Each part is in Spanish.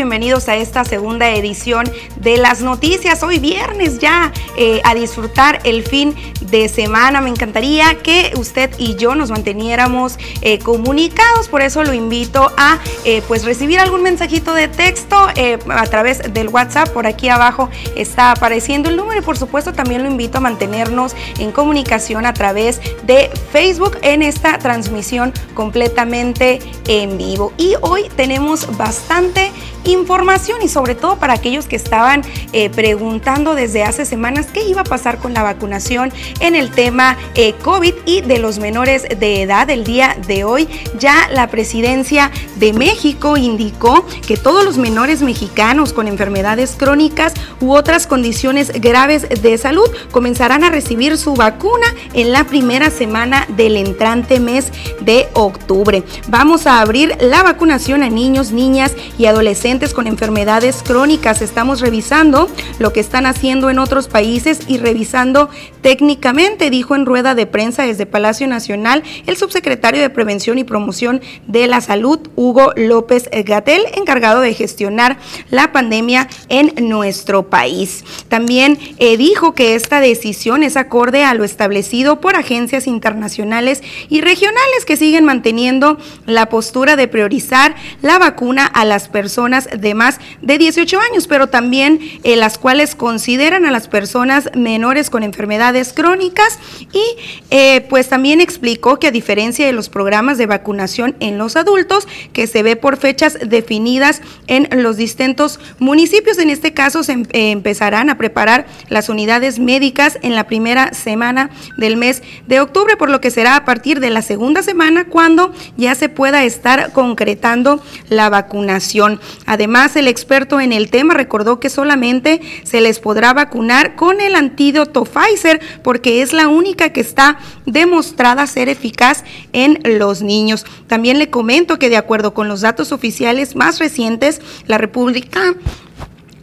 bienvenidos a esta segunda edición de las noticias. Hoy viernes ya eh, a disfrutar el fin de semana. Me encantaría que usted y yo nos manteniéramos eh, comunicados, por eso lo invito a eh, pues recibir algún mensajito de texto a través del WhatsApp. Por aquí abajo está apareciendo el número y por supuesto también lo invito a mantenernos en comunicación a través de Facebook en esta transmisión completamente en vivo. Y hoy tenemos bastante información y sobre todo para aquellos que estaban eh, preguntando desde hace semanas qué iba a pasar con la vacunación en el tema eh, COVID y de los menores de edad. El día de hoy ya la presidencia de México indicó que todos los menores mexicanos con enfermedades crónicas u otras condiciones graves de salud comenzarán a recibir su vacuna en la primera semana del entrante mes de octubre. Vamos a abrir la vacunación a niños, niñas y adolescentes con enfermedades crónicas. Estamos revisando lo que están haciendo en otros países y revisando técnicamente, dijo en rueda de prensa desde Palacio Nacional el subsecretario de Prevención y Promoción de la Salud, Hugo López Gatel, encargado de gestionar la pandemia en nuestro país. También eh, dijo que esta decisión es acorde a lo establecido por agencias internacionales y regionales que siguen manteniendo la postura de priorizar la vacuna a las personas de más de 18 años, pero también eh, las cuales consideran a las personas menores con enfermedades crónicas y eh, pues también explicó que a diferencia de los programas de vacunación en los adultos, que se ve por fechas definidas en los distintos municipios, en este caso se em, eh, empezarán a preparar las unidades médicas en la primera semana del mes de octubre, por lo que será a partir de la segunda semana cuando ya se pueda estar concretando la vacunación. Además, el experto en el tema recordó que solamente se les podrá vacunar con el antídoto Pfizer porque es la única que está demostrada ser eficaz en los niños. También le comento que de acuerdo con los datos oficiales más recientes, la República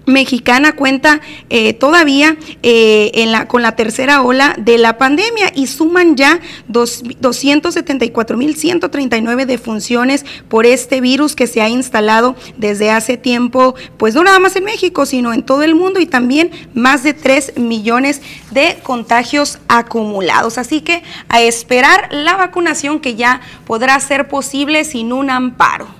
mexicana cuenta eh, todavía eh, con la tercera ola de la pandemia y suman ya dos, 274.139 defunciones por este virus que se ha instalado desde hace tiempo, pues no nada más en México, sino en todo el mundo y también más de 3 millones de contagios acumulados. Así que a esperar la vacunación que ya podrá ser posible sin un amparo.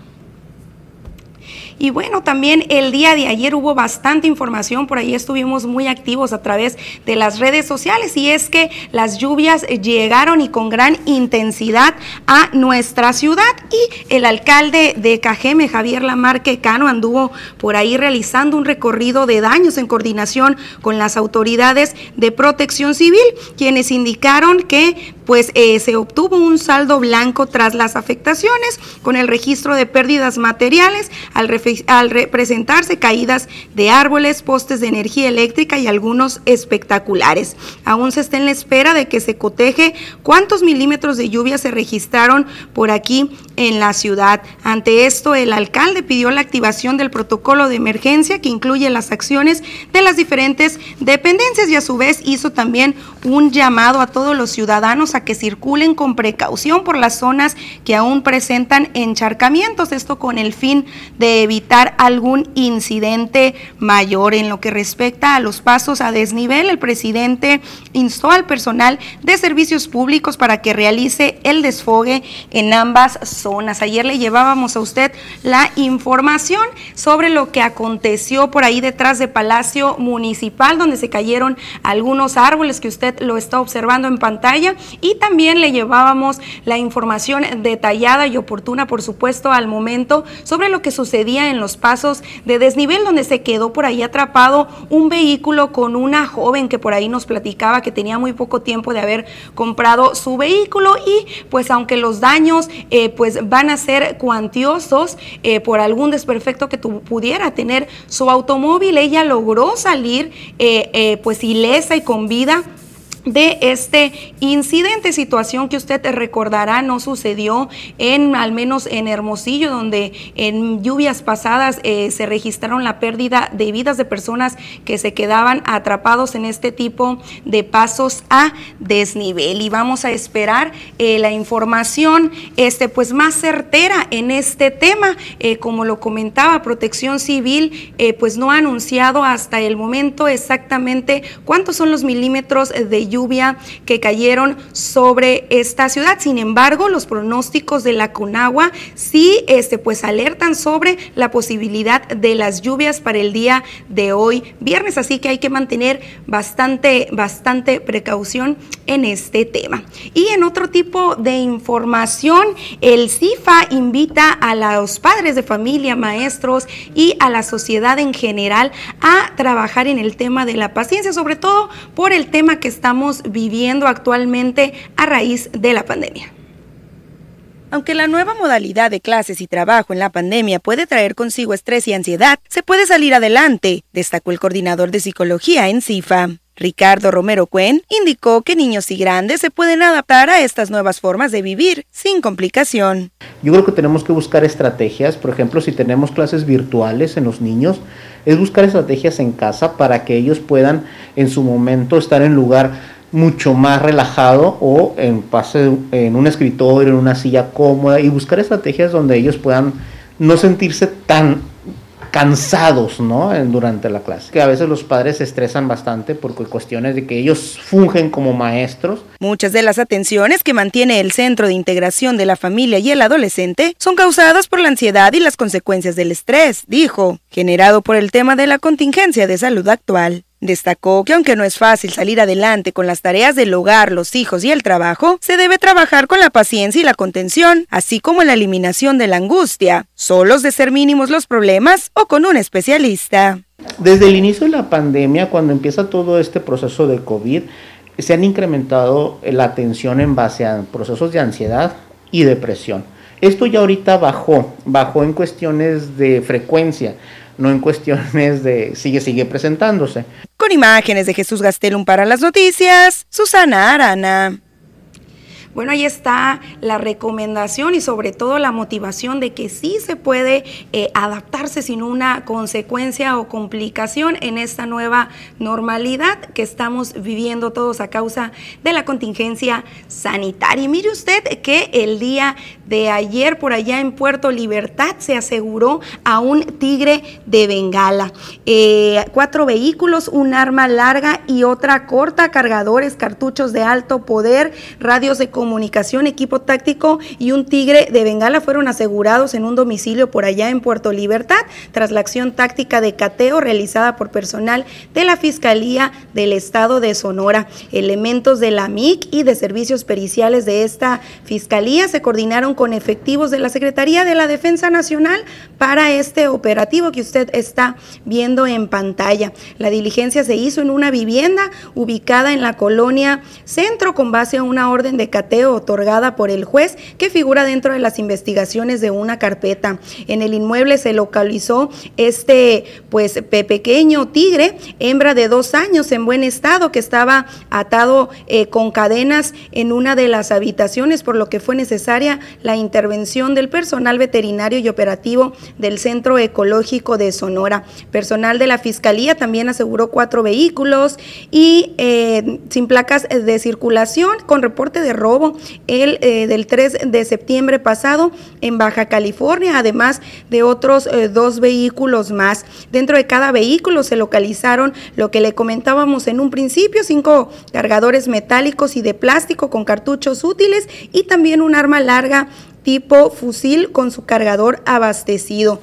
Y bueno, también el día de ayer hubo bastante información, por ahí estuvimos muy activos a través de las redes sociales y es que las lluvias llegaron y con gran intensidad a nuestra ciudad y el alcalde de Cajeme, Javier Lamarque Cano, anduvo por ahí realizando un recorrido de daños en coordinación con las autoridades de protección civil, quienes indicaron que pues eh, se obtuvo un saldo blanco tras las afectaciones con el registro de pérdidas materiales al, al presentarse caídas de árboles, postes de energía eléctrica y algunos espectaculares. Aún se está en la espera de que se coteje cuántos milímetros de lluvia se registraron por aquí en la ciudad. Ante esto, el alcalde pidió la activación del protocolo de emergencia que incluye las acciones de las diferentes dependencias y a su vez hizo también un llamado a todos los ciudadanos que circulen con precaución por las zonas que aún presentan encharcamientos, esto con el fin de evitar algún incidente mayor. En lo que respecta a los pasos a desnivel, el presidente instó al personal de servicios públicos para que realice el desfogue en ambas zonas. Ayer le llevábamos a usted la información sobre lo que aconteció por ahí detrás de Palacio Municipal, donde se cayeron algunos árboles que usted lo está observando en pantalla también le llevábamos la información detallada y oportuna, por supuesto, al momento sobre lo que sucedía en los pasos de desnivel, donde se quedó por ahí atrapado un vehículo con una joven que por ahí nos platicaba que tenía muy poco tiempo de haber comprado su vehículo. Y pues aunque los daños eh, pues van a ser cuantiosos eh, por algún desperfecto que pudiera tener su automóvil, ella logró salir eh, pues ilesa y con vida de este incidente, situación que usted recordará no sucedió en al menos en Hermosillo, donde en lluvias pasadas eh, se registraron la pérdida de vidas de personas que se quedaban atrapados en este tipo de pasos a desnivel. Y vamos a esperar eh, la información este, pues, más certera en este tema. Eh, como lo comentaba, Protección Civil pues no ha anunciado hasta el momento exactamente cuántos son los milímetros de lluvia lluvia que cayeron sobre esta ciudad. Sin embargo, los pronósticos de la Conagua sí este, pues alertan sobre la posibilidad de las lluvias para el día de hoy, viernes, así que hay que mantener bastante, bastante precaución en este tema. Y en otro tipo de información, el CIFA invita a los padres de familia, maestros y a la sociedad en general a trabajar en el tema de la paciencia, sobre todo por el tema que estamos viviendo actualmente a raíz de la pandemia. Aunque la nueva modalidad de clases y trabajo en la pandemia puede traer consigo estrés y ansiedad, se puede salir adelante, destacó el coordinador de psicología en CIFA. Ricardo Romero Cuen indicó que niños y grandes se pueden adaptar a estas nuevas formas de vivir sin complicación. Yo creo que tenemos que buscar estrategias, por ejemplo, si tenemos clases virtuales en los niños, es buscar estrategias en casa para que ellos puedan en su momento estar en lugar mucho más relajado o en, pase, en un escritorio, en una silla cómoda y buscar estrategias donde ellos puedan no sentirse tan cansados, ¿no? Durante la clase. Que a veces los padres se estresan bastante por cuestiones de que ellos fungen como maestros. Muchas de las atenciones que mantiene el Centro de Integración de la Familia y el Adolescente son causadas por la ansiedad y las consecuencias del estrés, dijo, generado por el tema de la contingencia de salud actual. Destacó que aunque no es fácil salir adelante con las tareas del hogar, los hijos y el trabajo, se debe trabajar con la paciencia y la contención, así como la eliminación de la angustia, solos de ser mínimos los problemas o con un especialista. Desde el inicio de la pandemia, cuando empieza todo este proceso de COVID, se han incrementado la atención en base a procesos de ansiedad y depresión. Esto ya ahorita bajó, bajó en cuestiones de frecuencia no en cuestiones de sigue, sigue presentándose. Con imágenes de Jesús Gastelum para las noticias, Susana Arana. Bueno, ahí está la recomendación y sobre todo la motivación de que sí se puede eh, adaptarse sin una consecuencia o complicación en esta nueva normalidad que estamos viviendo todos a causa de la contingencia sanitaria. Y mire usted que el día de ayer por allá en Puerto Libertad se aseguró a un tigre de Bengala. Eh, cuatro vehículos, un arma larga y otra corta, cargadores, cartuchos de alto poder, radios de comunicación comunicación, equipo táctico y un tigre de Bengala fueron asegurados en un domicilio por allá en Puerto Libertad tras la acción táctica de cateo realizada por personal de la Fiscalía del Estado de Sonora. Elementos de la MIC y de servicios periciales de esta Fiscalía se coordinaron con efectivos de la Secretaría de la Defensa Nacional para este operativo que usted está viendo en pantalla. La diligencia se hizo en una vivienda ubicada en la colonia Centro con base a una orden de cateo otorgada por el juez que figura dentro de las investigaciones de una carpeta. En el inmueble se localizó este pues pequeño tigre, hembra de dos años en buen estado que estaba atado eh, con cadenas en una de las habitaciones por lo que fue necesaria la intervención del personal veterinario y operativo del Centro Ecológico de Sonora. Personal de la Fiscalía también aseguró cuatro vehículos y eh, sin placas de circulación con reporte de robo el eh, del 3 de septiembre pasado en Baja California, además de otros eh, dos vehículos más. Dentro de cada vehículo se localizaron lo que le comentábamos en un principio, cinco cargadores metálicos y de plástico con cartuchos útiles y también un arma larga tipo fusil con su cargador abastecido.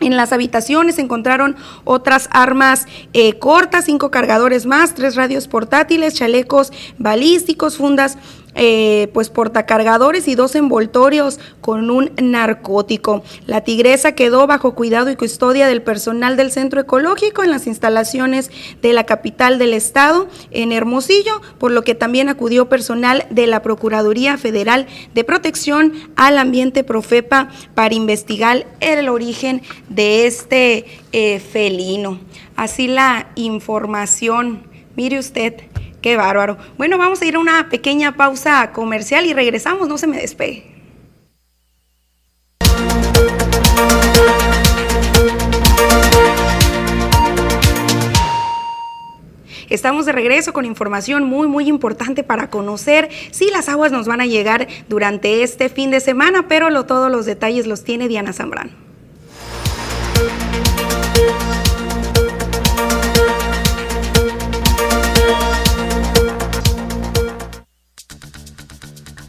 En las habitaciones encontraron otras armas eh, cortas, cinco cargadores más, tres radios portátiles, chalecos balísticos, fundas eh, pues portacargadores y dos envoltorios con un narcótico. La tigresa quedó bajo cuidado y custodia del personal del centro ecológico en las instalaciones de la capital del estado, en Hermosillo, por lo que también acudió personal de la Procuraduría Federal de Protección al Ambiente Profepa para investigar el origen de este eh, felino. Así la información, mire usted Qué bárbaro. Bueno, vamos a ir a una pequeña pausa comercial y regresamos, no se me despegue. Estamos de regreso con información muy, muy importante para conocer si las aguas nos van a llegar durante este fin de semana, pero lo, todos los detalles los tiene Diana Zambrano.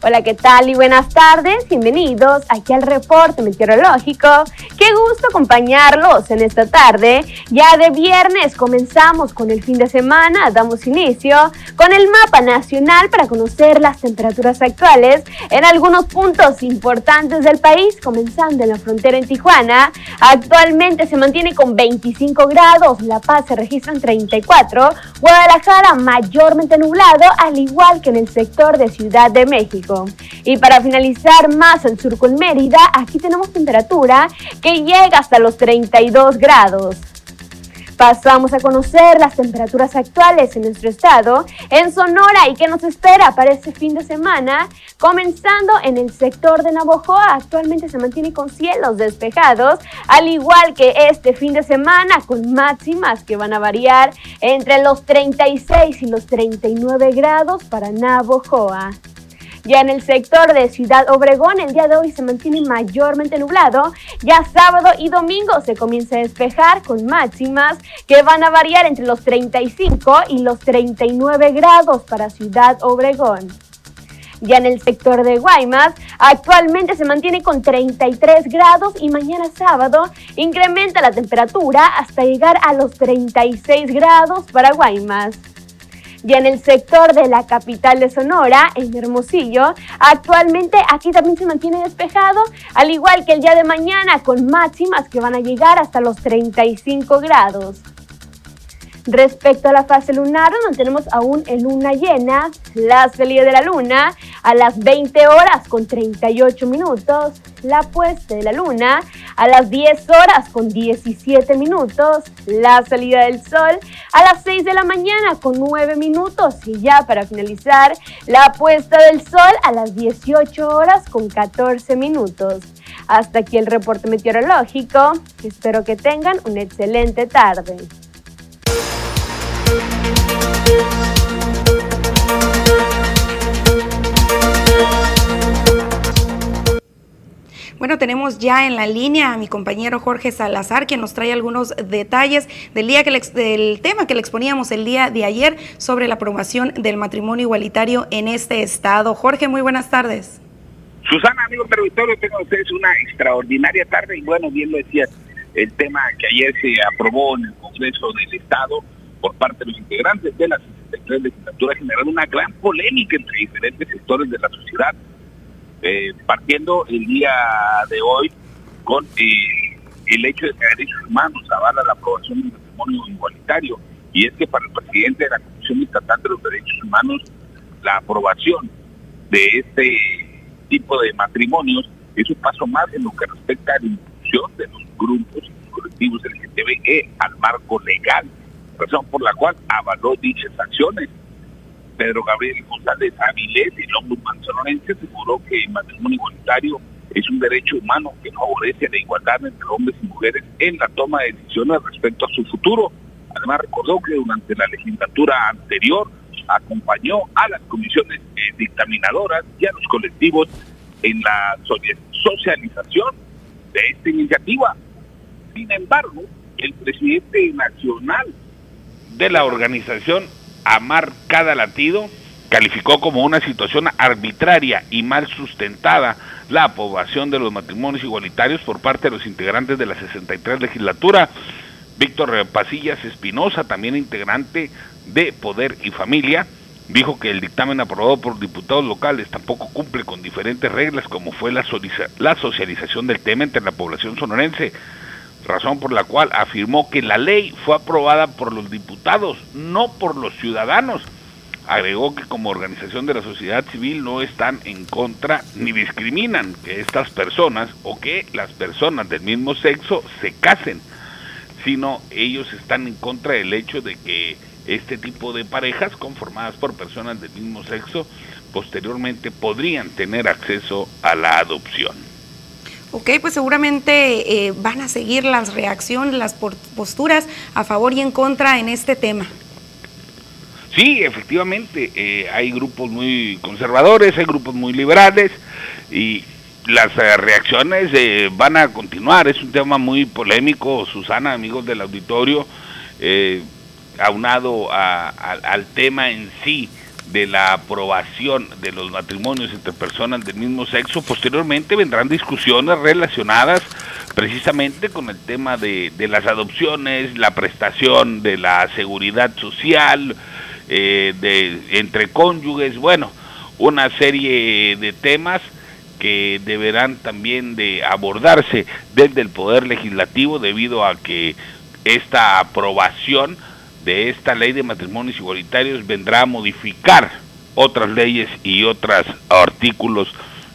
Hola, ¿qué tal y buenas tardes? Bienvenidos aquí al reporte meteorológico. Qué gusto acompañarlos en esta tarde. Ya de viernes comenzamos con el fin de semana, damos inicio con el mapa nacional para conocer las temperaturas actuales en algunos puntos importantes del país, comenzando en la frontera en Tijuana. Actualmente se mantiene con 25 grados, La Paz se registra en 34, Guadalajara mayormente nublado, al igual que en el sector de Ciudad de México. Y para finalizar más al sur con Mérida, aquí tenemos temperatura que llega hasta los 32 grados. Pasamos a conocer las temperaturas actuales en nuestro estado, en Sonora y qué nos espera para este fin de semana. Comenzando en el sector de Navojoa, actualmente se mantiene con cielos despejados, al igual que este fin de semana, con máximas que van a variar entre los 36 y los 39 grados para Navojoa. Ya en el sector de Ciudad Obregón, el día de hoy se mantiene mayormente nublado. Ya sábado y domingo se comienza a despejar con máximas que van a variar entre los 35 y los 39 grados para Ciudad Obregón. Ya en el sector de Guaymas, actualmente se mantiene con 33 grados y mañana sábado incrementa la temperatura hasta llegar a los 36 grados para Guaymas. Ya en el sector de la capital de Sonora, en Hermosillo, actualmente aquí también se mantiene despejado, al igual que el día de mañana, con máximas que van a llegar hasta los 35 grados. Respecto a la fase lunar, mantenemos aún en luna llena, la salida de la luna a las 20 horas con 38 minutos, la puesta de la luna a las 10 horas con 17 minutos, la salida del sol a las 6 de la mañana con 9 minutos y ya para finalizar, la puesta del sol a las 18 horas con 14 minutos. Hasta aquí el reporte meteorológico. Espero que tengan una excelente tarde. Bueno, tenemos ya en la línea a mi compañero Jorge Salazar, que nos trae algunos detalles del, día que del tema que le exponíamos el día de ayer sobre la aprobación del matrimonio igualitario en este estado. Jorge, muy buenas tardes. Susana, amigo Victorio, tengo ustedes una extraordinaria tarde y bueno, bien lo decía, el tema que ayer se aprobó en el Congreso del Estado por parte de los integrantes de la 63 legislatura generando una gran polémica entre diferentes sectores de la sociedad, eh, partiendo el día de hoy con eh, el hecho de que derechos humanos avala la aprobación del matrimonio igualitario. Y es que para el presidente de la Comisión Estatal de los Derechos Humanos, la aprobación de este tipo de matrimonios es un paso más en lo que respecta a la inclusión de los grupos y los colectivos LGTBE al marco legal razón por la cual avaló dichas acciones. Pedro Gabriel González Avilés, el ombudsman sonorense, aseguró que el matrimonio igualitario es un derecho humano que favorece la igualdad entre hombres y mujeres en la toma de decisiones respecto a su futuro. Además recordó que durante la legislatura anterior acompañó a las comisiones eh, dictaminadoras y a los colectivos en la socialización de esta iniciativa. Sin embargo, el presidente nacional de la organización Amar Cada Latido calificó como una situación arbitraria y mal sustentada la aprobación de los matrimonios igualitarios por parte de los integrantes de la 63 legislatura. Víctor Pasillas Espinosa, también integrante de Poder y Familia, dijo que el dictamen aprobado por diputados locales tampoco cumple con diferentes reglas como fue la, la socialización del tema entre la población sonorense razón por la cual afirmó que la ley fue aprobada por los diputados, no por los ciudadanos. Agregó que como organización de la sociedad civil no están en contra ni discriminan que estas personas o que las personas del mismo sexo se casen, sino ellos están en contra del hecho de que este tipo de parejas conformadas por personas del mismo sexo posteriormente podrían tener acceso a la adopción. Ok, pues seguramente eh, van a seguir las reacciones, las posturas a favor y en contra en este tema. Sí, efectivamente, eh, hay grupos muy conservadores, hay grupos muy liberales y las eh, reacciones van a continuar. Es un tema muy polémico, Susana, amigos del auditorio, aunado al tema en sí de la aprobación de los matrimonios entre personas del mismo sexo. Posteriormente vendrán discusiones relacionadas precisamente con el tema de, las adopciones, la prestación de la seguridad social eh, de, entre cónyuges, bueno, una serie de temas que deberán también de abordarse desde el Poder Legislativo debido a que esta aprobación de esta ley de matrimonios igualitarios vendrá a modificar otras leyes y otros artículos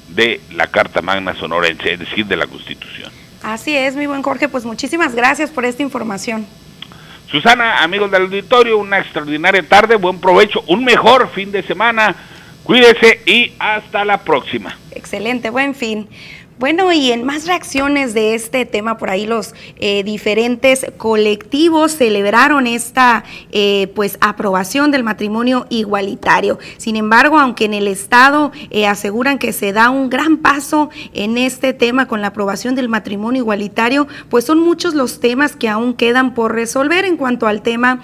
de la Carta Magna Sonorense, es decir, de la Constitución. Así es, mi buen Jorge, pues muchísimas gracias por esta información. Susana, amigos del auditorio, una extraordinaria tarde, buen provecho, un mejor fin de semana, cuídese y hasta la próxima. Excelente, buen fin. Bueno, y en más reacciones de este tema, por ahí los eh, diferentes colectivos celebraron esta eh, pues aprobación del matrimonio igualitario. Sin embargo, aunque en el Estado eh, aseguran que se da un gran paso en este tema con la aprobación del matrimonio igualitario, pues son muchos los temas que aún quedan por resolver en cuanto al tema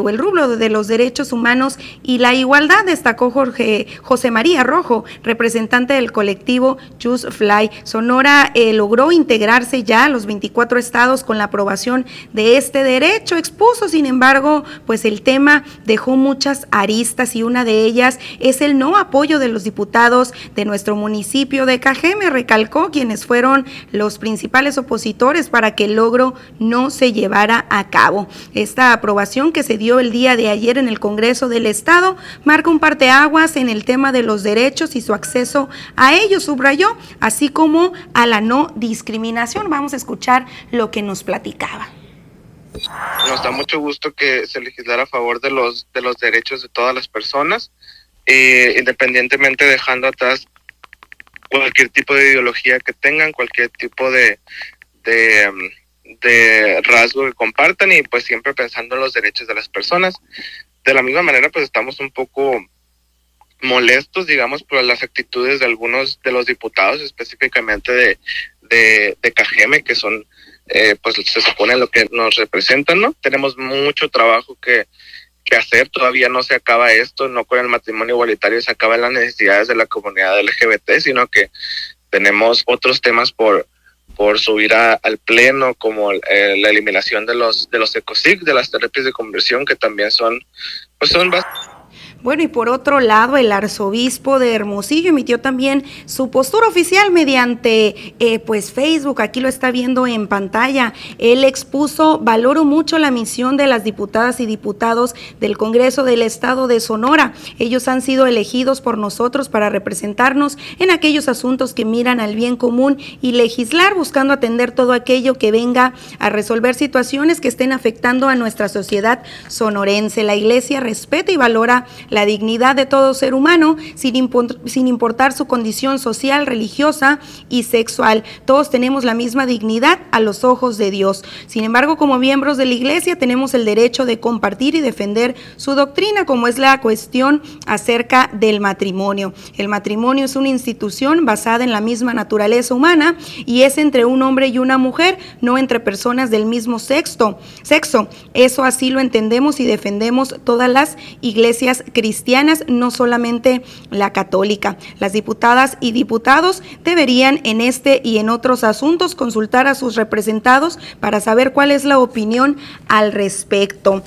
o el rubro de los derechos humanos y la igualdad, destacó Jorge José María Rojo, representante del colectivo Choose Fly Sonora eh, logró integrarse ya a los 24 estados con la aprobación de este derecho. Expuso, sin embargo, pues el tema dejó muchas aristas y una de ellas es el no apoyo de los diputados de nuestro municipio de Cajeme. Recalcó quienes fueron los principales opositores para que el logro no se llevara a cabo. Esta aprobación que se dio el día de ayer en el Congreso del Estado marca un parteaguas en el tema de los derechos y su acceso a ellos, subrayó, así como a la no discriminación. Vamos a escuchar lo que nos platicaba. Nos da mucho gusto que se legislara a favor de los, de los derechos de todas las personas, eh, independientemente dejando atrás cualquier tipo de ideología que tengan, cualquier tipo de, de, de rasgo que compartan y pues siempre pensando en los derechos de las personas. De la misma manera, pues estamos un poco molestos, digamos, por las actitudes de algunos de los diputados, específicamente de, de, de Cajeme, que son, eh, pues se supone lo que nos representan, ¿no? Tenemos mucho trabajo que, que hacer, todavía no se acaba esto, no con el matrimonio igualitario se acaban las necesidades de la comunidad LGBT, sino que tenemos otros temas por por subir al pleno como eh, la eliminación de los de los ecosic de las terapias de conversión que también son pues son bastante bueno, y por otro lado, el arzobispo de Hermosillo emitió también su postura oficial mediante eh, pues Facebook, aquí lo está viendo en pantalla. Él expuso, valoro mucho la misión de las diputadas y diputados del Congreso del Estado de Sonora. Ellos han sido elegidos por nosotros para representarnos en aquellos asuntos que miran al bien común y legislar buscando atender todo aquello que venga a resolver situaciones que estén afectando a nuestra sociedad sonorense. La iglesia respeta y valora la dignidad de todo ser humano sin, sin importar su condición social, religiosa y sexual. Todos tenemos la misma dignidad a los ojos de Dios. Sin embargo, como miembros de la iglesia tenemos el derecho de compartir y defender su doctrina, como es la cuestión acerca del matrimonio. El matrimonio es una institución basada en la misma naturaleza humana y es entre un hombre y una mujer, no entre personas del mismo sexo. Sexo. Eso así lo entendemos y defendemos todas las iglesias cristianas, no solamente la católica. Las diputadas y diputados deberían en este y en otros asuntos consultar a sus representados para saber cuál es la opinión al respecto.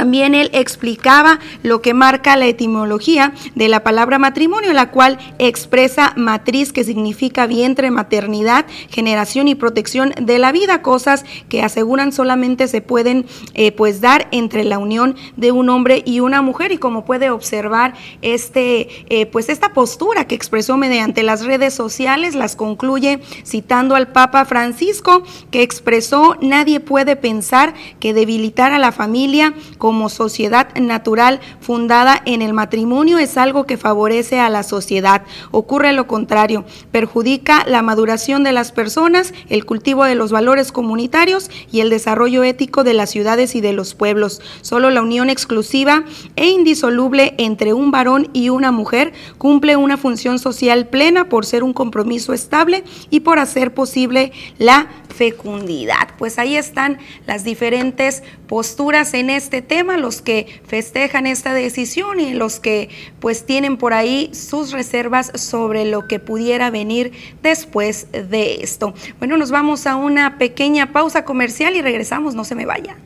También él explicaba lo que marca la etimología de la palabra matrimonio, la cual expresa matriz, que significa vientre, maternidad, generación y protección de la vida, cosas que aseguran solamente se pueden eh, pues dar entre la unión de un hombre y una mujer. Y como puede observar, este, eh, pues esta postura que expresó mediante las redes sociales las concluye citando al Papa Francisco, que expresó nadie puede pensar que debilitar a la familia con como sociedad natural fundada en el matrimonio es algo que favorece a la sociedad. Ocurre lo contrario, perjudica la maduración de las personas, el cultivo de los valores comunitarios y el desarrollo ético de las ciudades y de los pueblos. Solo la unión exclusiva e indisoluble entre un varón y una mujer cumple una función social plena por ser un compromiso estable y por hacer posible la fecundidad. Pues ahí están las diferentes posturas en este tema, los que festejan esta decisión y los que pues tienen por ahí sus reservas sobre lo que pudiera venir después de esto. Bueno, nos vamos a una pequeña pausa comercial y regresamos, no se me vaya.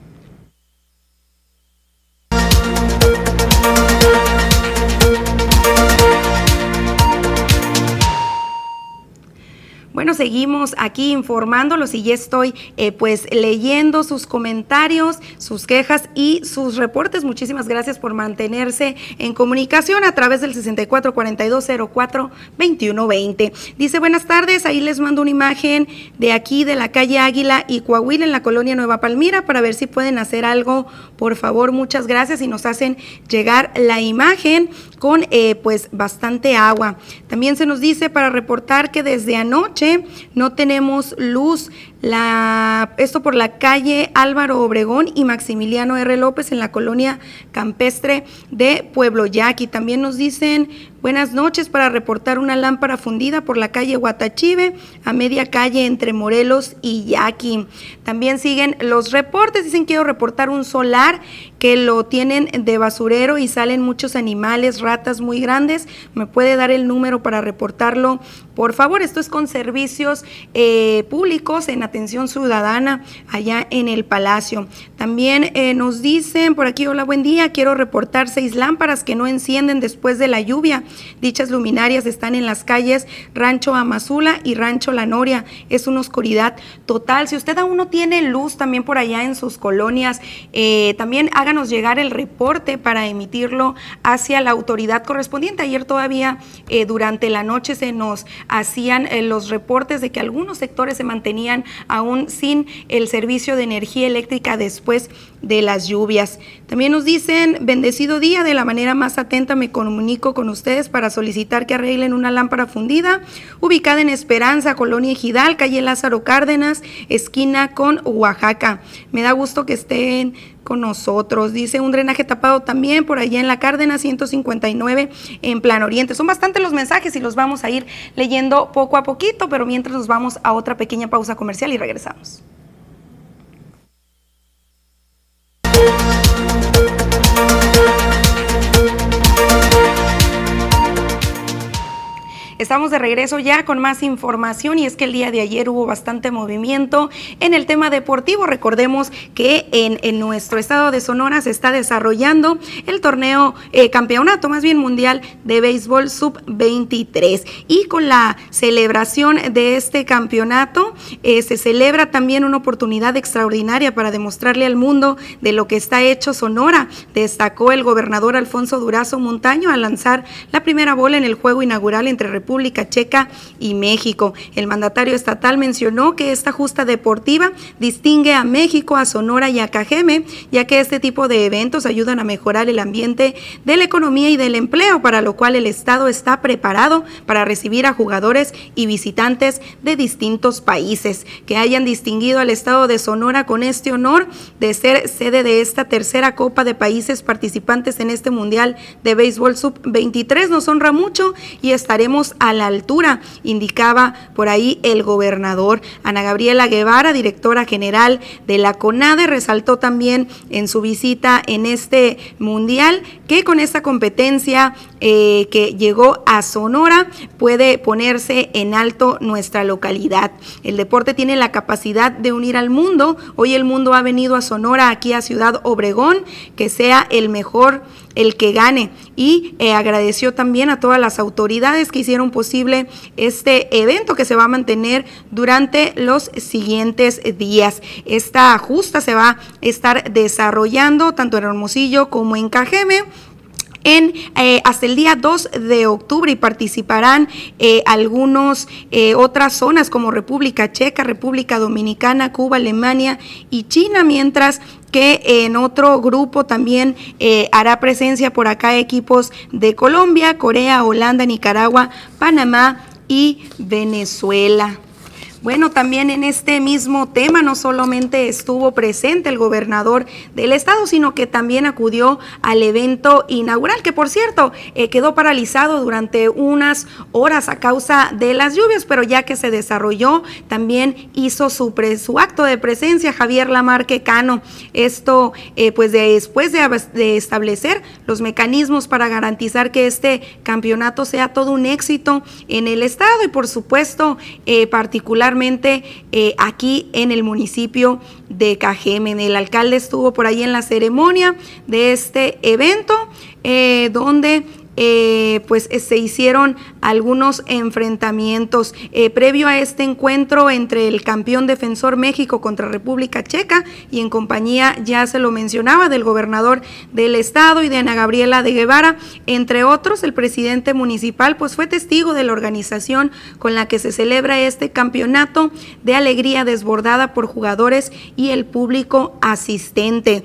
Bueno, seguimos aquí informándolos y ya estoy eh, pues leyendo sus comentarios, sus quejas y sus reportes. Muchísimas gracias por mantenerse en comunicación a través del 6442042120. Dice, buenas tardes, ahí les mando una imagen de aquí de la calle Águila y Coahuila en la colonia Nueva Palmira para ver si pueden hacer algo. Por favor, muchas gracias y nos hacen llegar la imagen con eh, pues bastante agua. También se nos dice para reportar que desde anoche no tenemos luz esto por la calle Álvaro Obregón y Maximiliano R. López en la colonia campestre de Pueblo Yaqui. También nos dicen buenas noches para reportar una lámpara fundida por la calle Guatachive a media calle entre Morelos y Yaqui. También siguen los reportes, dicen quiero reportar un solar que lo tienen de basurero y salen muchos animales, ratas muy grandes. ¿Me puede dar el número para reportarlo? Por favor, esto es con servicios eh, públicos en atención ciudadana allá en el Palacio. También eh, nos dicen por aquí, hola, buen día, quiero reportar seis lámparas que no encienden después de la lluvia. Dichas luminarias están en las calles Rancho Amazula y Rancho La Noria. Es una oscuridad total. Si usted aún no tiene luz también por allá en sus colonias, eh, también háganos llegar el reporte para emitirlo hacia la autoridad correspondiente. Ayer todavía eh, durante la noche se nos hacían los reportes de que algunos sectores se mantenían aún sin el servicio de energía eléctrica después de las lluvias. También nos dicen, bendecido día, de la manera más atenta me comunico con ustedes para solicitar que arreglen una lámpara fundida ubicada en Esperanza, Colonia Ejidal, calle Lázaro Cárdenas, esquina con Oaxaca. Me da gusto que estén con nosotros. Dice un drenaje tapado también por allá en la Cárdenas 159 en Plan Oriente. Son bastante los mensajes y los vamos a ir leyendo poco a poquito, pero mientras nos vamos a otra pequeña pausa comercial y regresamos. Estamos de regreso ya con más información y es que el día de ayer hubo bastante movimiento en el tema deportivo. Recordemos que en, nuestro estado de Sonora se está desarrollando el torneo eh, campeonato, más bien mundial de béisbol sub-23 y con la celebración de este campeonato eh, se celebra también una oportunidad extraordinaria para demostrarle al mundo de lo que está hecho Sonora. Destacó el gobernador Alfonso Durazo Montaño al lanzar la primera bola en el juego inaugural entre República Checa y México. El mandatario estatal mencionó que esta justa deportiva distingue a México, a Sonora y a Cajeme, ya que este tipo de eventos ayudan a mejorar el ambiente de la economía y del empleo, para lo cual el Estado está preparado para recibir a jugadores y visitantes de distintos países que hayan distinguido al Estado de Sonora con este honor de ser sede de esta tercera Copa de Países participantes en este Mundial de Béisbol Sub-23. Nos honra mucho y estaremos a la altura, indicaba por ahí el gobernador. Ana Gabriela Guevara, directora general de la CONADE, resaltó también en su visita en este mundial que con esta competencia eh, que llegó a Sonora puede ponerse en alto nuestra localidad. El deporte tiene la capacidad de unir al mundo. Hoy el mundo ha venido a Sonora, aquí a Ciudad Obregón, que sea el mejor el que gane. Y eh, agradeció también a todas las autoridades que hicieron posible este evento que se va a mantener durante los siguientes días. Esta justa se va a estar desarrollando tanto en Hermosillo como en Cajeme en eh, hasta el día 2 de octubre y participarán eh, algunos otras zonas como República Checa, República Dominicana, Cuba, Alemania y China, mientras que en otro grupo también eh, hará presencia por acá equipos de Colombia, Corea, Holanda, Nicaragua, Panamá y Venezuela. Bueno, también en este mismo tema no solamente estuvo presente el gobernador del estado, sino que también acudió al evento inaugural, que por cierto eh, quedó paralizado durante unas horas a causa de las lluvias, pero ya que se desarrolló, también hizo su, su acto de presencia Javier Lamarque Cano. Esto, eh, pues después de, establecer los mecanismos para garantizar que este campeonato sea todo un éxito en el estado y por supuesto, eh, eh, aquí en el municipio de Cajemen. El alcalde estuvo por ahí en la ceremonia de este evento, eh, donde eh, pues eh, se hicieron algunos enfrentamientos. Eh, previo a este encuentro entre el campeón defensor México contra República Checa y en compañía, ya se lo mencionaba, del gobernador del estado y de Ana Gabriela de Guevara, entre otros, el presidente municipal pues fue testigo de la organización con la que se celebra este campeonato de alegría desbordada por jugadores y el público asistente.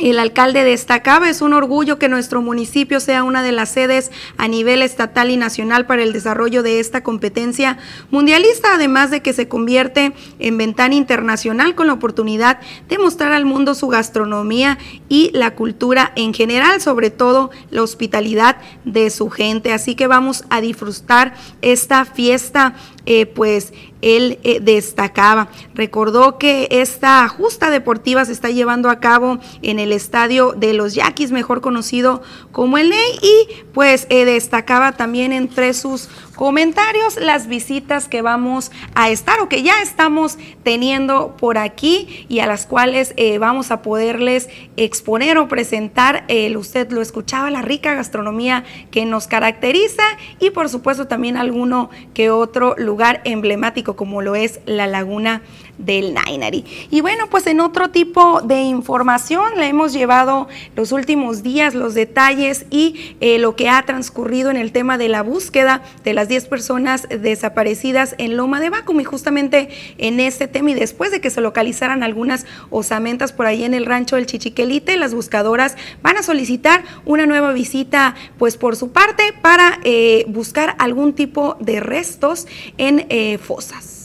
El alcalde destacaba, es un orgullo que nuestro municipio sea una de las sedes a nivel estatal y nacional para el desarrollo de esta competencia mundialista, además de que se convierte en ventana internacional con la oportunidad de mostrar al mundo su gastronomía y la cultura en general, sobre todo la hospitalidad de su gente. Así que vamos a disfrutar esta fiesta eh, pues él eh, destacaba. Recordó que esta justa deportiva se está llevando a cabo en el estadio de los Yaquis, mejor conocido como el Ney, y pues eh, destacaba también entre sus comentarios las visitas que vamos a estar o que ya estamos teniendo por aquí y a las cuales vamos a poderles exponer o presentar. usted lo escuchaba, la rica gastronomía que nos caracteriza y por supuesto también alguno que otro lugar emblemático como lo es la laguna del Nainari. Y bueno, pues en otro tipo de información le hemos llevado los últimos días los detalles y eh, lo que ha transcurrido en el tema de la búsqueda de las 10 personas desaparecidas en Loma de Bacum y justamente en este tema y después de que se localizaran algunas osamentas por ahí en el rancho del Chichiquelite, las buscadoras van a solicitar una nueva visita pues por su parte para eh, buscar algún tipo de restos en eh, fosas.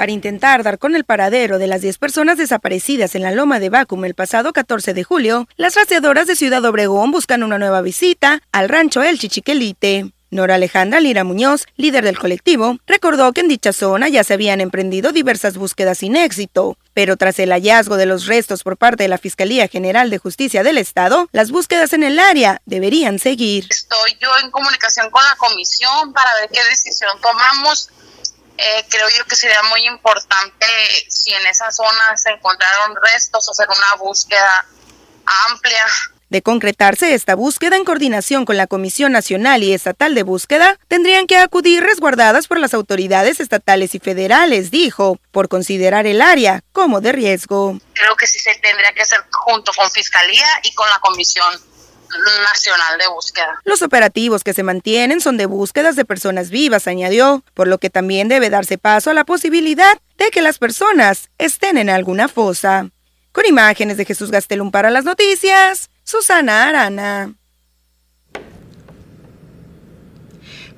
Para intentar dar con el paradero de las 10 personas desaparecidas en la loma de Bacum el pasado 14 de julio, las rastreadoras de Ciudad Obregón buscan una nueva visita al rancho El Chichiquelite. Nora Alejandra Lira Muñoz, líder del colectivo, recordó que en dicha zona ya se habían emprendido diversas búsquedas sin éxito, pero tras el hallazgo de los restos por parte de la Fiscalía General de Justicia del Estado, las búsquedas en el área deberían seguir. Estoy yo en comunicación con la comisión para ver qué decisión tomamos eh, creo yo que sería muy importante si en esa zona se encontraron restos, hacer una búsqueda amplia. De concretarse esta búsqueda en coordinación con la Comisión Nacional y Estatal de Búsqueda, tendrían que acudir resguardadas por las autoridades estatales y federales, dijo, por considerar el área como de riesgo. Creo que sí se tendría que hacer junto con Fiscalía y con la Comisión Los operativos que se mantienen son de búsquedas de personas vivas, añadió, por lo que también debe darse paso a la posibilidad de que las personas estén en alguna fosa. Con imágenes de Jesús Gastelum para las noticias, Susana Arana.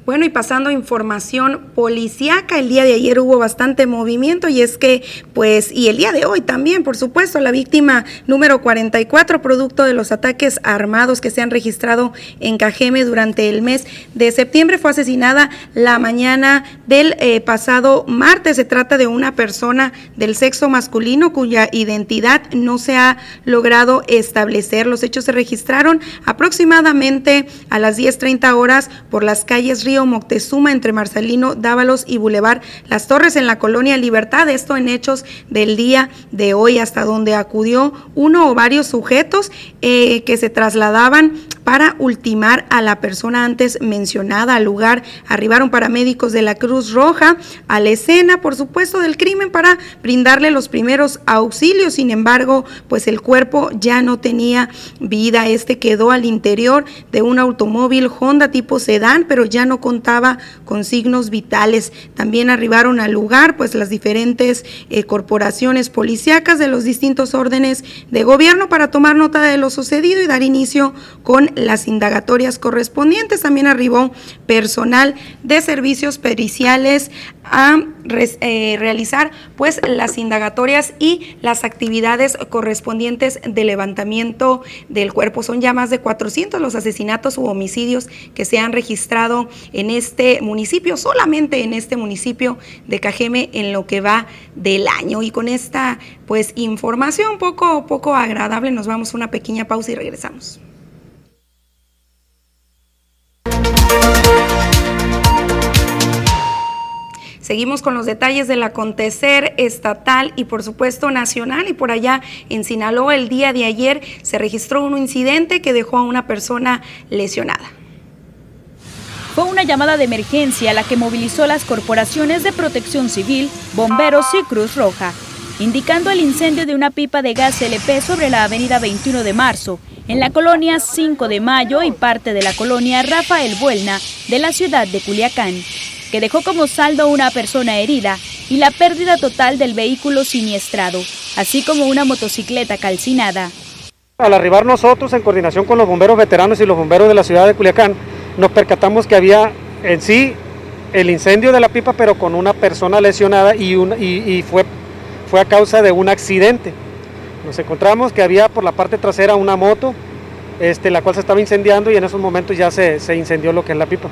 Bueno, y pasando a información policíaca, el día de ayer hubo bastante movimiento y es que, pues, y el día de hoy también, por supuesto, la víctima número 44, producto de los ataques armados que se han registrado en Cajeme durante el mes de septiembre, fue asesinada la mañana del eh, pasado martes. Se trata de una persona del sexo masculino cuya identidad no se ha logrado establecer. Los hechos se registraron aproximadamente a las 10.30 horas por las calles Moctezuma entre Marcelino Dávalos y Boulevard Las Torres en la colonia Libertad. Esto en hechos del día de hoy, hasta donde acudió uno o varios sujetos eh, que se trasladaban para ultimar a la persona antes mencionada al lugar. Arribaron paramédicos de la Cruz Roja a la escena, por supuesto, del crimen para brindarle los primeros auxilios. Sin embargo, pues el cuerpo ya no tenía vida. Este quedó al interior de un automóvil Honda tipo sedán, pero ya no contaba con signos vitales. También arribaron al lugar, pues las diferentes eh, corporaciones policíacas de los distintos órdenes de gobierno para tomar nota de lo sucedido y dar inicio con las indagatorias correspondientes. También arribó personal de servicios periciales a eh, realizar pues las indagatorias y las actividades correspondientes de levantamiento del cuerpo. Son ya más de 400 los asesinatos u homicidios que se han registrado en este municipio, solamente en este municipio de Cajeme en lo que va del año. Y con esta pues información poco poco agradable nos vamos a una pequeña pausa y regresamos. Seguimos con los detalles del acontecer estatal y por supuesto nacional y por allá en Sinaloa el día de ayer se registró un incidente que dejó a una persona lesionada. Fue una llamada de emergencia la que movilizó las corporaciones de protección civil, bomberos y Cruz Roja, indicando el incendio de una pipa de gas LP sobre la avenida 21 de marzo, en la colonia 5 de Mayo y parte de la colonia Rafael Buelna de la ciudad de Culiacán que dejó como saldo una persona herida y la pérdida total del vehículo siniestrado, así como una motocicleta calcinada. Al arribar nosotros, en coordinación con los bomberos veteranos y los bomberos de la ciudad de Culiacán, nos percatamos que había en sí el incendio de la pipa, pero con una persona lesionada y, fue, fue a causa de un accidente. Nos encontramos que había por la parte trasera una moto, este, la cual se estaba incendiando y en esos momentos ya se, se incendió lo que es la pipa.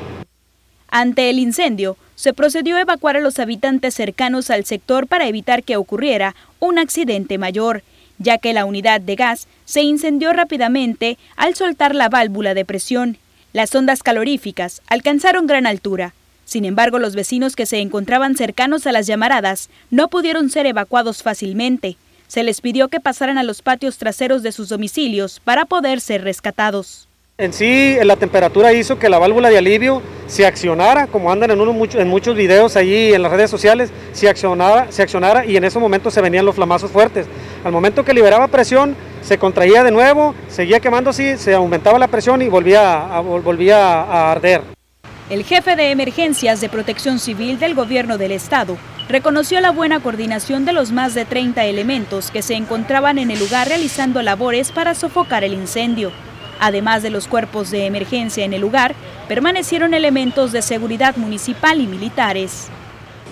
Ante el incendio, se procedió a evacuar a los habitantes cercanos al sector para evitar que ocurriera un accidente mayor, ya que la unidad de gas se incendió rápidamente al soltar la válvula de presión. Las ondas caloríficas alcanzaron gran altura. Sin embargo, los vecinos que se encontraban cercanos a las llamaradas no pudieron ser evacuados fácilmente. Se les pidió que pasaran a los patios traseros de sus domicilios para poder ser rescatados. En sí, la temperatura hizo que la válvula de alivio se accionara, como andan en, muchos videos allí en las redes sociales, se accionara, se accionara y en ese momento se venían los flamazos fuertes. Al momento que liberaba presión, se contraía de nuevo, seguía quemando así, se aumentaba la presión y volvía a, volvía a arder. El jefe de emergencias de protección civil del gobierno del estado reconoció la buena coordinación de los más de 30 elementos que se encontraban en el lugar realizando labores para sofocar el incendio. Además de los cuerpos de emergencia en el lugar, permanecieron elementos de seguridad municipal y militares.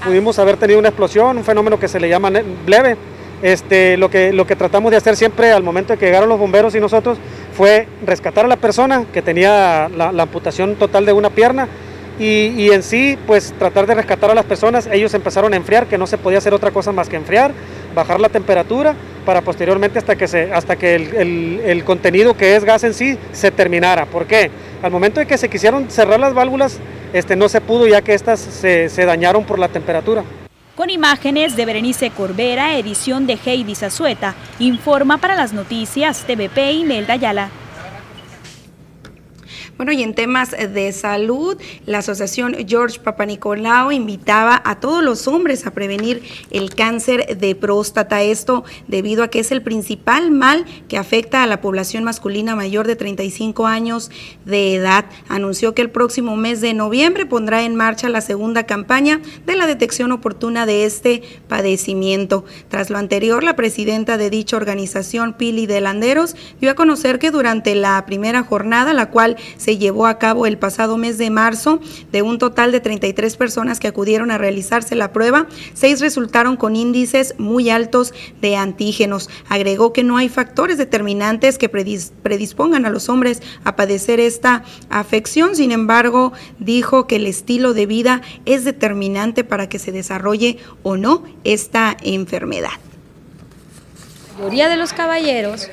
Pudimos haber tenido una explosión, un fenómeno que se le llama leve. Este, lo, que, lo que tratamos de hacer siempre al momento de que llegaron los bomberos y nosotros fue rescatar a la persona que tenía la, amputación total de una pierna y, y, en sí pues tratar de rescatar a las personas. Ellos empezaron a enfriar, que no se podía hacer otra cosa más que enfriar, bajar la temperatura para posteriormente hasta que, se, hasta que el, contenido que es gas en sí se terminara. ¿Por qué? Al momento de que se quisieron cerrar las válvulas, este, no se pudo ya que estas se, se dañaron por la temperatura. Con imágenes de Berenice Corbera, edición de Heidi Zazueta, informa para las noticias TVP y Melda Ayala. Bueno, y en temas de salud, la Asociación George Papanicolao invitaba a todos los hombres a prevenir el cáncer de próstata. Esto debido a que es el principal mal que afecta a la población masculina mayor de 35 años de edad. Anunció que el próximo mes de noviembre pondrá en marcha la segunda campaña de la detección oportuna de este padecimiento. Tras lo anterior, la presidenta de dicha organización, Pili Delanderos, dio a conocer que durante la primera jornada, la cual se se llevó a cabo el pasado mes de marzo. De un total de 33 personas que acudieron a realizarse la prueba, seis resultaron con índices muy altos de antígenos. Agregó que no hay factores determinantes que predispongan a los hombres a padecer esta afección. Sin embargo, dijo que el estilo de vida es determinante para que se desarrolle o no esta enfermedad. La mayoría de los caballeros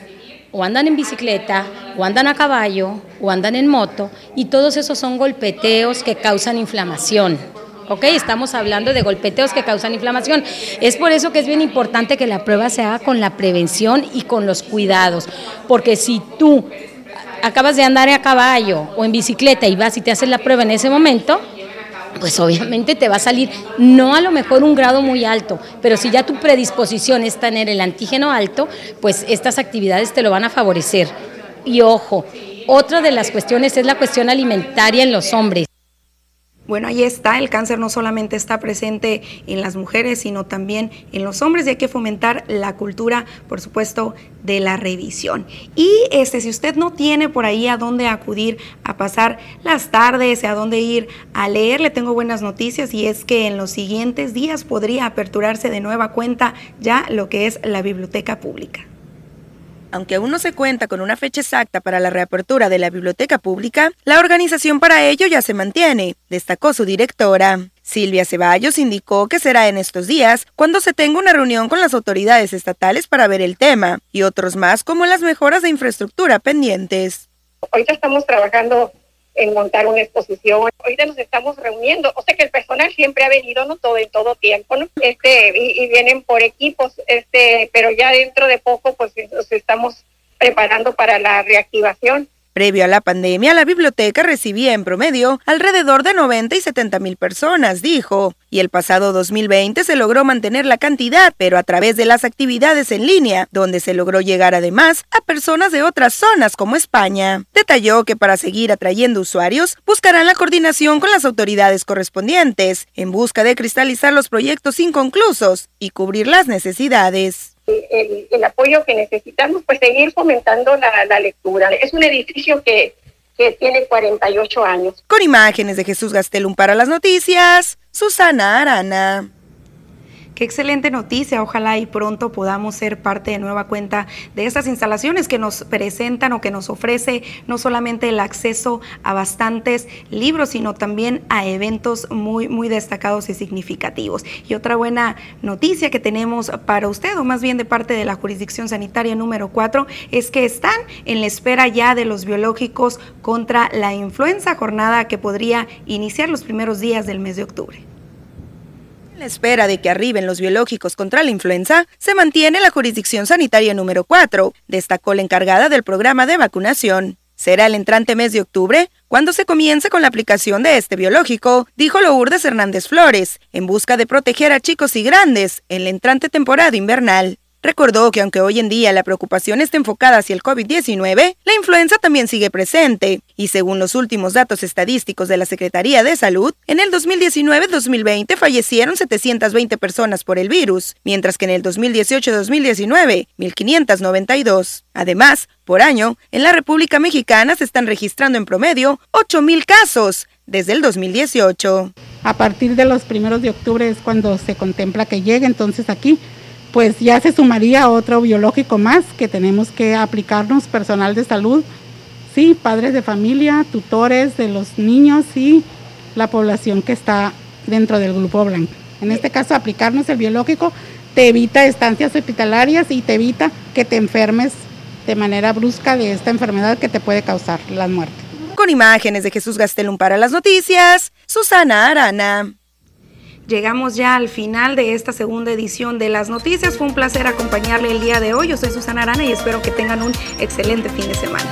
o andan en bicicleta, o andan a caballo, o andan en moto, y todos esos son golpeteos que causan inflamación. ¿ok? Estamos hablando de golpeteos que causan inflamación. Es por eso que es bien importante que la prueba se haga con la prevención y con los cuidados, porque si tú acabas de andar a caballo o en bicicleta y vas y te haces la prueba en ese momento, pues obviamente te va a salir no a lo mejor un grado muy alto, pero si ya tu predisposición es tener el antígeno alto, pues estas actividades te lo van a favorecer. Y ojo, otra de las cuestiones es la cuestión alimentaria en los hombres. Bueno, ahí está, el cáncer no solamente está presente en las mujeres, sino también en los hombres y hay que fomentar la cultura, por supuesto, de la revisión. Y este, si usted no tiene por ahí a dónde acudir a pasar las tardes, a dónde ir a leer, le tengo buenas noticias y es que en los siguientes días podría aperturarse de nueva cuenta ya lo que es la biblioteca pública. Aunque aún no se cuenta con una fecha exacta para la reapertura de la biblioteca pública, la organización para ello ya se mantiene, destacó su directora. Silvia Ceballos indicó que será en estos días cuando se tenga una reunión con las autoridades estatales para ver el tema y otros más como las mejoras de infraestructura pendientes. Ahorita estamos trabajando en montar una exposición. Ahorita nos estamos reuniendo, o sea que el personal siempre ha venido no todo en todo tiempo, ¿no? Este y, vienen por equipos, este, pero ya dentro de poco pues nos estamos preparando para la reactivación. Previo a la pandemia, la biblioteca recibía en promedio alrededor de 90 y 70 mil personas, dijo, y el pasado 2020 se logró mantener la cantidad, pero a través de las actividades en línea, donde se logró llegar además a personas de otras zonas como España. Detalló que para seguir atrayendo usuarios, buscarán la coordinación con las autoridades correspondientes, en busca de cristalizar los proyectos inconclusos y cubrir las necesidades el, apoyo que necesitamos, pues seguir fomentando la, lectura. Es un edificio que, que tiene 48 años. Con imágenes de Jesús Gastelum para las noticias, Susana Arana. Qué excelente noticia, ojalá y pronto podamos ser parte de nueva cuenta de estas instalaciones que nos presentan o que nos ofrece no solamente el acceso a bastantes libros, sino también a eventos muy, muy destacados y significativos. Y otra buena noticia que tenemos para usted, o más bien de parte de la jurisdicción sanitaria número 4, es que están en la espera ya de los biológicos contra la influenza, jornada que podría iniciar los primeros días del mes de octubre. En la espera de que arriben los biológicos contra la influenza, se mantiene la jurisdicción sanitaria número 4, destacó la encargada del programa de vacunación. Será el entrante mes de octubre cuando se comience con la aplicación de este biológico, dijo Lourdes Hernández Flores, en busca de proteger a chicos y grandes en la entrante temporada invernal. Recordó que aunque hoy en día la preocupación está enfocada hacia el COVID-19, la influenza también sigue presente. Y según los últimos datos estadísticos de la Secretaría de Salud, en el 2019-2020 fallecieron 720 personas por el virus, mientras que en el 2018-2019, 1.592. Además, por año, en la República Mexicana se están registrando en promedio 8.000 casos desde el 2018. A partir de los primeros de octubre es cuando se contempla que llegue entonces aquí pues ya se sumaría otro biológico más que tenemos que aplicarnos personal de salud, sí, padres de familia, tutores de los niños y la población que está dentro del grupo blanco. En este caso, aplicarnos el biológico te evita estancias hospitalarias y te evita que te enfermes de manera brusca de esta enfermedad que te puede causar la muerte. Con imágenes de Jesús Gastelum para las noticias, Susana Arana. Llegamos ya al final de esta segunda edición de Las Noticias. Fue un placer acompañarle el día de hoy. Yo soy Susana Arana y espero que tengan un excelente fin de semana.